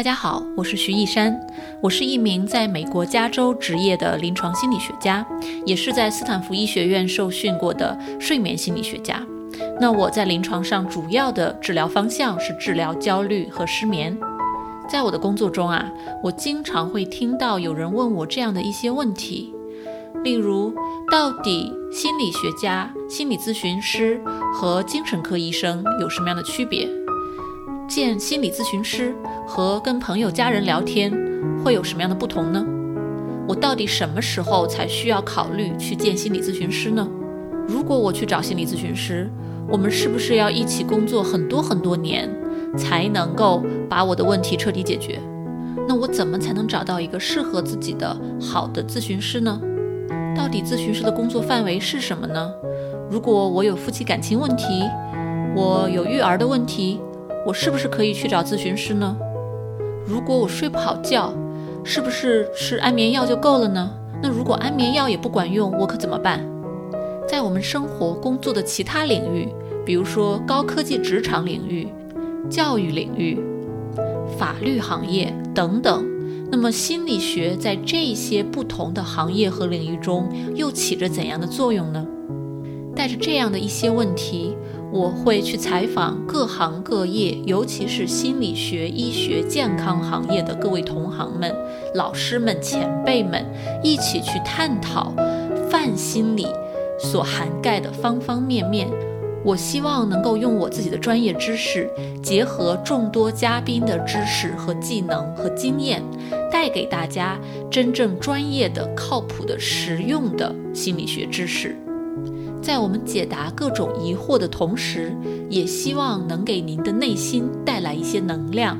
大家好，我是徐艺山，我是一名在美国加州执业的临床心理学家，也是在斯坦福医学院受训过的睡眠心理学家。那我在临床上主要的治疗方向是治疗焦虑和失眠。在我的工作中啊，我经常会听到有人问我这样的一些问题，例如，到底心理学家、心理咨询师和精神科医生有什么样的区别？见心理咨询师和跟朋友、家人聊天会有什么样的不同呢？我到底什么时候才需要考虑去见心理咨询师呢？如果我去找心理咨询师，我们是不是要一起工作很多很多年才能够把我的问题彻底解决？那我怎么才能找到一个适合自己的好的咨询师呢？到底咨询师的工作范围是什么呢？如果我有夫妻感情问题，我有育儿的问题。我是不是可以去找咨询师呢？如果我睡不好觉，是不是吃安眠药就够了呢？那如果安眠药也不管用，我可怎么办？在我们生活工作的其他领域，比如说高科技职场领域、教育领域、法律行业等等，那么心理学在这些不同的行业和领域中又起着怎样的作用呢？带着这样的一些问题。我会去采访各行各业，尤其是心理学、医学、健康行业的各位同行们、老师们、前辈们，一起去探讨泛心理所涵盖的方方面面。我希望能够用我自己的专业知识，结合众多嘉宾的知识和技能和经验，带给大家真正专业的、靠谱的、实用的心理学知识。在我们解答各种疑惑的同时，也希望能给您的内心带来一些能量。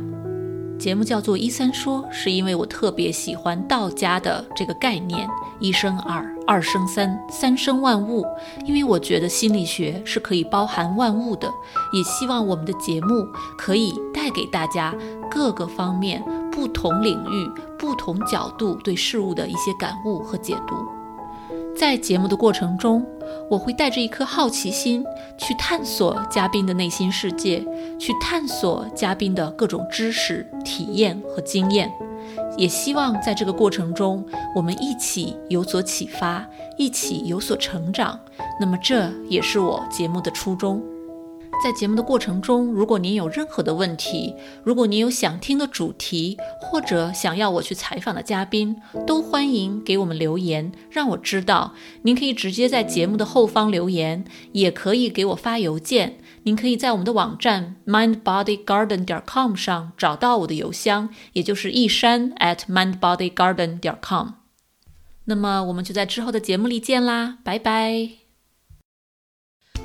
节目叫做“一三说”，是因为我特别喜欢道家的这个概念：一生二，二生三，三生万物。因为我觉得心理学是可以包含万物的，也希望我们的节目可以带给大家各个方面、不同领域、不同角度对事物的一些感悟和解读。在节目的过程中，我会带着一颗好奇心去探索嘉宾的内心世界，去探索嘉宾的各种知识、体验和经验，也希望在这个过程中，我们一起有所启发，一起有所成长。那么，这也是我节目的初衷。在节目的过程中，如果您有任何的问题，如果您有想听的主题，或者想要我去采访的嘉宾，都欢迎给我们留言，让我知道。您可以直接在节目的后方留言，也可以给我发邮件。您可以在我们的网站 mindbodygarden 点 com 上找到我的邮箱，也就是一山 at mindbodygarden 点 com。那么我们就在之后的节目里见啦，拜拜。